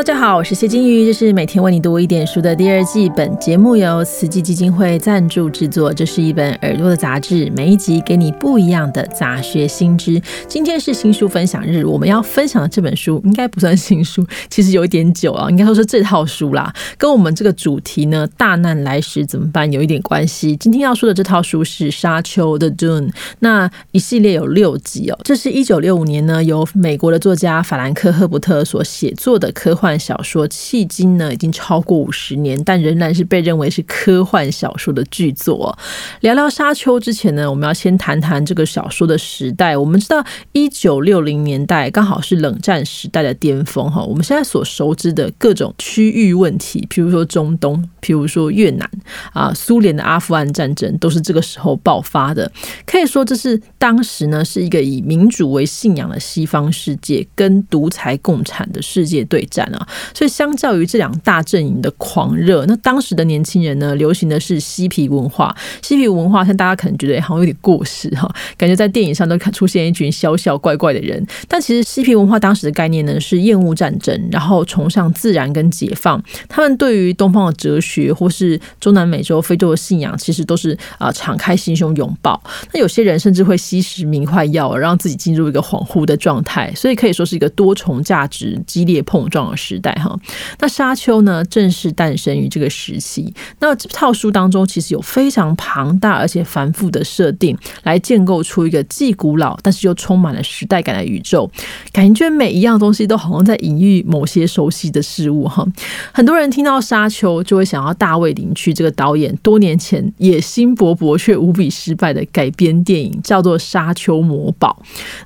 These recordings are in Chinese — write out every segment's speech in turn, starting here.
大家好，我是谢金鱼，这是每天为你读一点书的第二季。本节目由慈济基金会赞助制作，这是一本耳朵的杂志，每一集给你不一样的杂学新知。今天是新书分享日，我们要分享的这本书应该不算新书，其实有一点久啊，应该说是这套书啦，跟我们这个主题呢“大难来时怎么办”有一点关系。今天要说的这套书是《沙丘》的 Dune，那一系列有六集哦。这是一九六五年呢，由美国的作家法兰克·赫伯特所写作的科幻。小说迄今呢已经超过五十年，但仍然是被认为是科幻小说的巨作。聊聊《沙丘》之前呢，我们要先谈谈这个小说的时代。我们知道，一九六零年代刚好是冷战时代的巅峰哈。我们现在所熟知的各种区域问题，譬如说中东，譬如说越南啊，苏联的阿富汗战争，都是这个时候爆发的。可以说，这是当时呢是一个以民主为信仰的西方世界跟独裁共产的世界对战啊。所以，相较于这两大阵营的狂热，那当时的年轻人呢，流行的是嬉皮文化。嬉皮文化，像大家可能觉得好像有点过时哈，感觉在电影上都看出现一群小小怪怪的人。但其实，嬉皮文化当时的概念呢，是厌恶战争，然后崇尚自然跟解放。他们对于东方的哲学或是中南美洲、非洲的信仰，其实都是啊敞开心胸拥抱。那有些人甚至会吸食迷幻药，让自己进入一个恍惚的状态。所以可以说是一个多重价值激烈碰撞的时。时代哈，那沙丘呢正式诞生于这个时期。那这套书当中其实有非常庞大而且繁复的设定，来建构出一个既古老但是又充满了时代感的宇宙。感觉每一样东西都好像在隐喻某些熟悉的事物哈。很多人听到沙丘就会想要大卫林区这个导演多年前野心勃勃却无比失败的改编电影，叫做《沙丘魔堡》。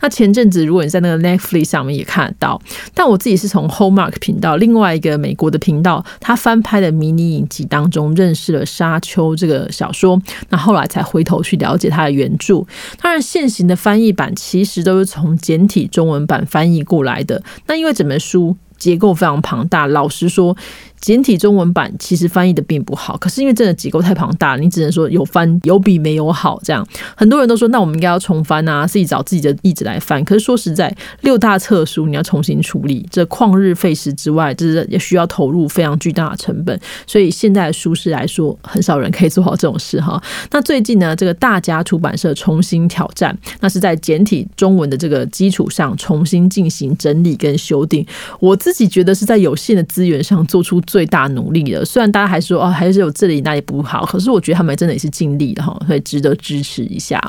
那前阵子如果你在那个 Netflix 上面也看得到，但我自己是从 Hallmark。到另外一个美国的频道，他翻拍的迷你影集当中认识了《沙丘》这个小说，那后来才回头去了解它的原著。当然，现行的翻译版其实都是从简体中文版翻译过来的。那因为整本书结构非常庞大，老实说。简体中文版其实翻译的并不好，可是因为真的结构太庞大，你只能说有翻有比没有好这样。很多人都说，那我们应该要重翻啊，自己找自己的意志来翻。可是说实在，六大册书你要重新处理，这旷日费时之外，这是也需要投入非常巨大的成本。所以现在的书市来说，很少人可以做好这种事哈。那最近呢，这个大家出版社重新挑战，那是在简体中文的这个基础上重新进行整理跟修订。我自己觉得是在有限的资源上做出。最大努力的，虽然大家还说哦，还是有这里那里不好，可是我觉得他们真的也是尽力的哈，所以值得支持一下。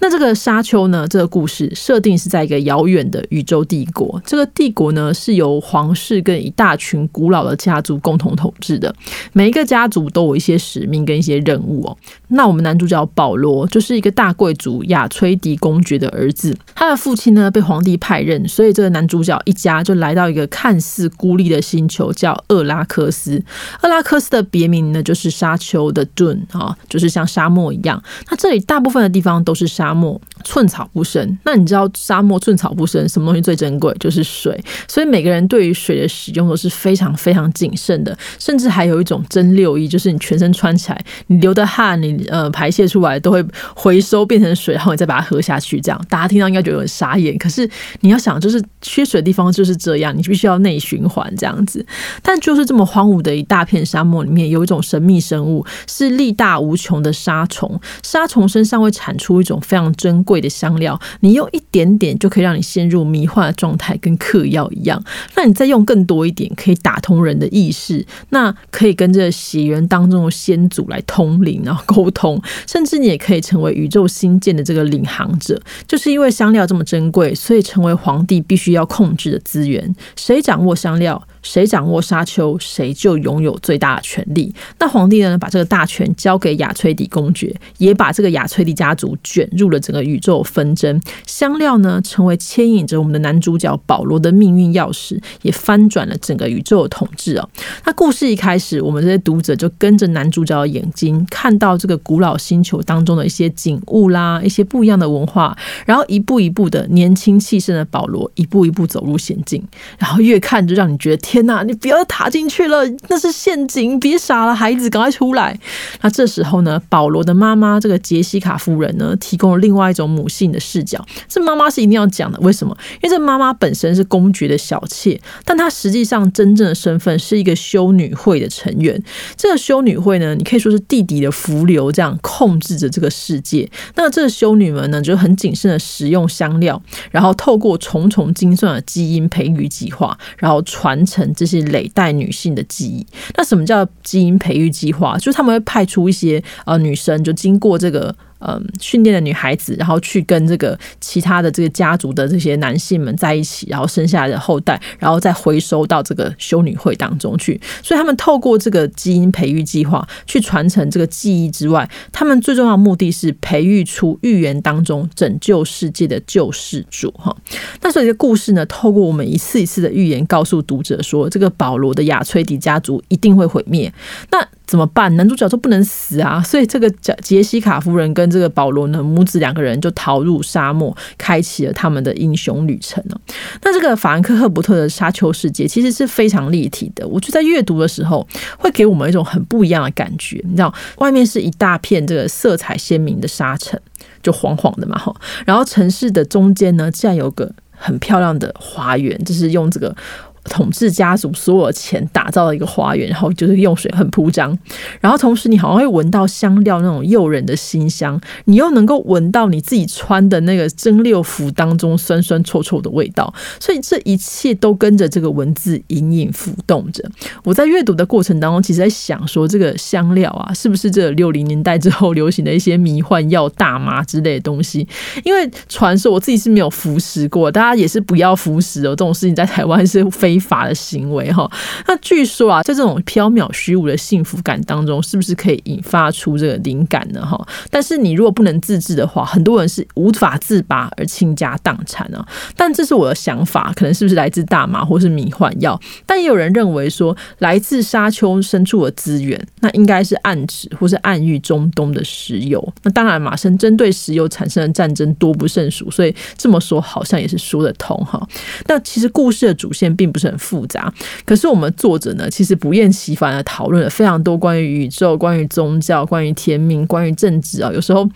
那这个沙丘呢？这个故事设定是在一个遥远的宇宙帝国，这个帝国呢是由皇室跟一大群古老的家族共同统治的，每一个家族都有一些使命跟一些任务哦。那我们男主角保罗就是一个大贵族亚崔迪公爵的儿子，他的父亲呢被皇帝派任，所以这个男主角一家就来到一个看似孤立的星球，叫厄拉。科斯，厄拉克斯的别名呢，就是沙丘的顿啊，就是像沙漠一样。那这里大部分的地方都是沙漠，寸草不生。那你知道沙漠寸草不生，什么东西最珍贵？就是水。所以每个人对于水的使用都是非常非常谨慎的，甚至还有一种真六衣，就是你全身穿起来，你流的汗，你呃排泄出来都会回收变成水，然后你再把它喝下去。这样大家听到应该觉得很傻眼，可是你要想，就是缺水的地方就是这样，你必须要内循环这样子。但就是这么。荒芜的一大片沙漠里面，有一种神秘生物，是力大无穷的沙虫。沙虫身上会产出一种非常珍贵的香料，你用一点点就可以让你陷入迷幻的状态，跟嗑药一样。那你再用更多一点，可以打通人的意识，那可以跟这血缘当中的先祖来通灵，然后沟通，甚至你也可以成为宇宙新建的这个领航者。就是因为香料这么珍贵，所以成为皇帝必须要控制的资源。谁掌握香料？谁掌握沙丘，谁就拥有最大的权力。那皇帝呢，把这个大权交给亚崔迪公爵，也把这个亚崔迪家族卷入了整个宇宙纷争。香料呢，成为牵引着我们的男主角保罗的命运钥匙，也翻转了整个宇宙的统治啊。那故事一开始，我们这些读者就跟着男主角的眼睛，看到这个古老星球当中的一些景物啦，一些不一样的文化，然后一步一步的年轻气盛的保罗，一步一步走入险境，然后越看就让你觉得。天哪，你不要踏进去了，那是陷阱，别傻了，孩子，赶快出来。那这时候呢，保罗的妈妈这个杰西卡夫人呢，提供了另外一种母性的视角。这妈妈是一定要讲的，为什么？因为这妈妈本身是公爵的小妾，但她实际上真正的身份是一个修女会的成员。这个修女会呢，你可以说是弟弟的伏流，这样控制着这个世界。那这个修女们呢，就很谨慎的食用香料，然后透过重重精算的基因培育计划，然后传承这些累代女性的记忆。那什么叫基因培育计划？就是他们会派出一些呃女生，就经过这个。嗯，训练的女孩子，然后去跟这个其他的这个家族的这些男性们在一起，然后生下来的后代，然后再回收到这个修女会当中去。所以他们透过这个基因培育计划去传承这个记忆之外，他们最重要的目的是培育出预言当中拯救世界的救世主。哈，那所以这故事呢，透过我们一次一次的预言，告诉读者说，这个保罗的亚崔迪家族一定会毁灭。那怎么办？男主角都不能死啊！所以这个杰杰西卡夫人跟这个保罗呢，母子两个人就逃入沙漠，开启了他们的英雄旅程了。那这个法兰克赫伯特的沙丘世界其实是非常立体的，我就在阅读的时候会给我们一种很不一样的感觉。你知道，外面是一大片这个色彩鲜明的沙尘，就黄黄的嘛哈。然后城市的中间呢，竟然有个很漂亮的花园，就是用这个。统治家族所有钱打造了一个花园，然后就是用水很铺张，然后同时你好像会闻到香料那种诱人的馨香，你又能够闻到你自己穿的那个蒸馏服当中酸酸臭臭的味道，所以这一切都跟着这个文字隐隐浮动着。我在阅读的过程当中，其实在想说，这个香料啊，是不是这六零年代之后流行的一些迷幻药、大麻之类的东西？因为传说我自己是没有服食过，大家也是不要服食哦。这种事情在台湾是非。法的行为哈，那据说啊，在这种缥缈虚无的幸福感当中，是不是可以引发出这个灵感呢？哈，但是你如果不能自制的话，很多人是无法自拔而倾家荡产啊。但这是我的想法，可能是不是来自大麻或是迷幻药？但也有人认为说，来自沙丘深处的资源，那应该是暗指或是暗喻中东的石油。那当然，马生针对石油产生的战争多不胜数，所以这么说好像也是说得通哈。那其实故事的主线并不是很复杂，可是我们作者呢，其实不厌其烦的讨论了非常多关于宇宙、关于宗教、关于天命、关于政治啊。有时候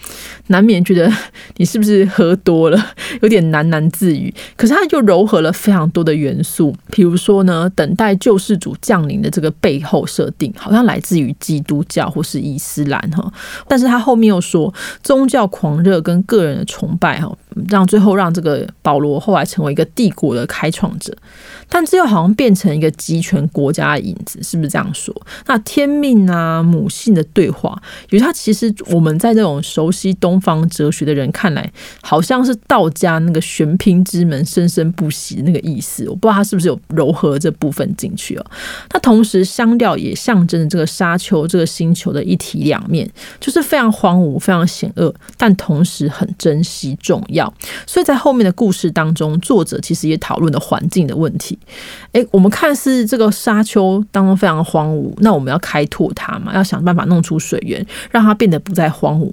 难免觉得你是不是喝多了，有点喃喃自语。可是他就糅合了非常多的元素，比如说呢，等待救世主降临的这个背后设定，好像来自于基督教或是伊斯兰哈。但是他后面又说，宗教狂热跟个人的崇拜哈，让最后让这个保罗后来成为一个帝国的开创者。但这又好像变成一个集权国家的影子，是不是这样说？那天命啊，母性的对话，因为它其实我们在这种熟悉东方哲学的人看来，好像是道家那个玄牝之门生生不息的那个意思。我不知道他是不是有柔和这部分进去哦。那同时香调也象征着这个沙丘这个星球的一体两面，就是非常荒芜、非常险恶，但同时很珍惜、重要。所以在后面的故事当中，作者其实也讨论了环境的问题。哎，我们看似这个沙丘当中非常荒芜，那我们要开拓它嘛？要想办法弄出水源，让它变得不再荒芜。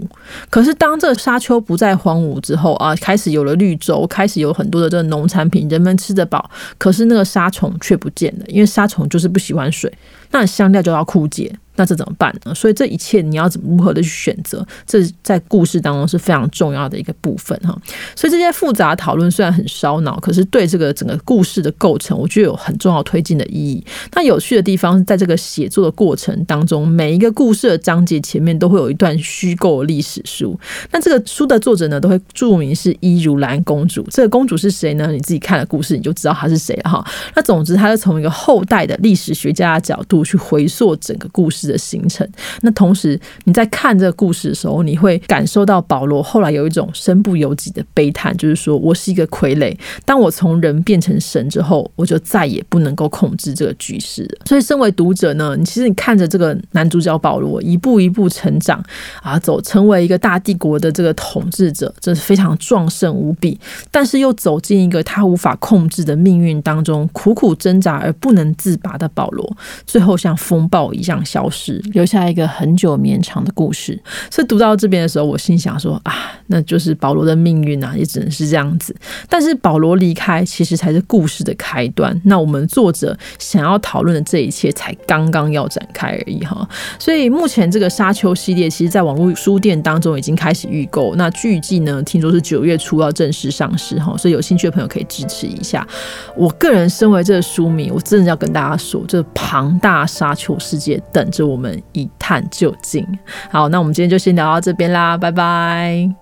可是当这个沙丘不再荒芜之后啊，开始有了绿洲，开始有很多的这个农产品，人们吃得饱，可是那个沙虫却不见了，因为沙虫就是不喜欢水，那香料就要枯竭。那这怎么办呢？所以这一切你要怎么如何的去选择？这在故事当中是非常重要的一个部分哈。所以这些复杂讨论虽然很烧脑，可是对这个整个故事的构成，我觉得有很重要推进的意义。那有趣的地方，在这个写作的过程当中，每一个故事的章节前面都会有一段虚构历史书。那这个书的作者呢，都会注明是伊如兰公主。这个公主是谁呢？你自己看了故事，你就知道她是谁了哈。那总之，她是从一个后代的历史学家的角度去回溯整个故事。的形成。那同时，你在看这个故事的时候，你会感受到保罗后来有一种身不由己的悲叹，就是说我是一个傀儡。当我从人变成神之后，我就再也不能够控制这个局势。所以，身为读者呢，你其实你看着这个男主角保罗一步一步成长啊，走成为一个大帝国的这个统治者，这是非常壮盛无比。但是又走进一个他无法控制的命运当中，苦苦挣扎而不能自拔的保罗，最后像风暴一样消。是，留下一个很久绵长的故事。所以读到这边的时候，我心想说啊，那就是保罗的命运啊，也只能是这样子。但是保罗离开，其实才是故事的开端。那我们作者想要讨论的这一切，才刚刚要展开而已哈。所以目前这个沙丘系列，其实在网络书店当中已经开始预购。那预计呢，听说是九月初要正式上市哈。所以有兴趣的朋友可以支持一下。我个人身为这个书迷，我真的要跟大家说，这庞大沙丘世界等着我们一探究竟。好，那我们今天就先聊到这边啦，拜拜。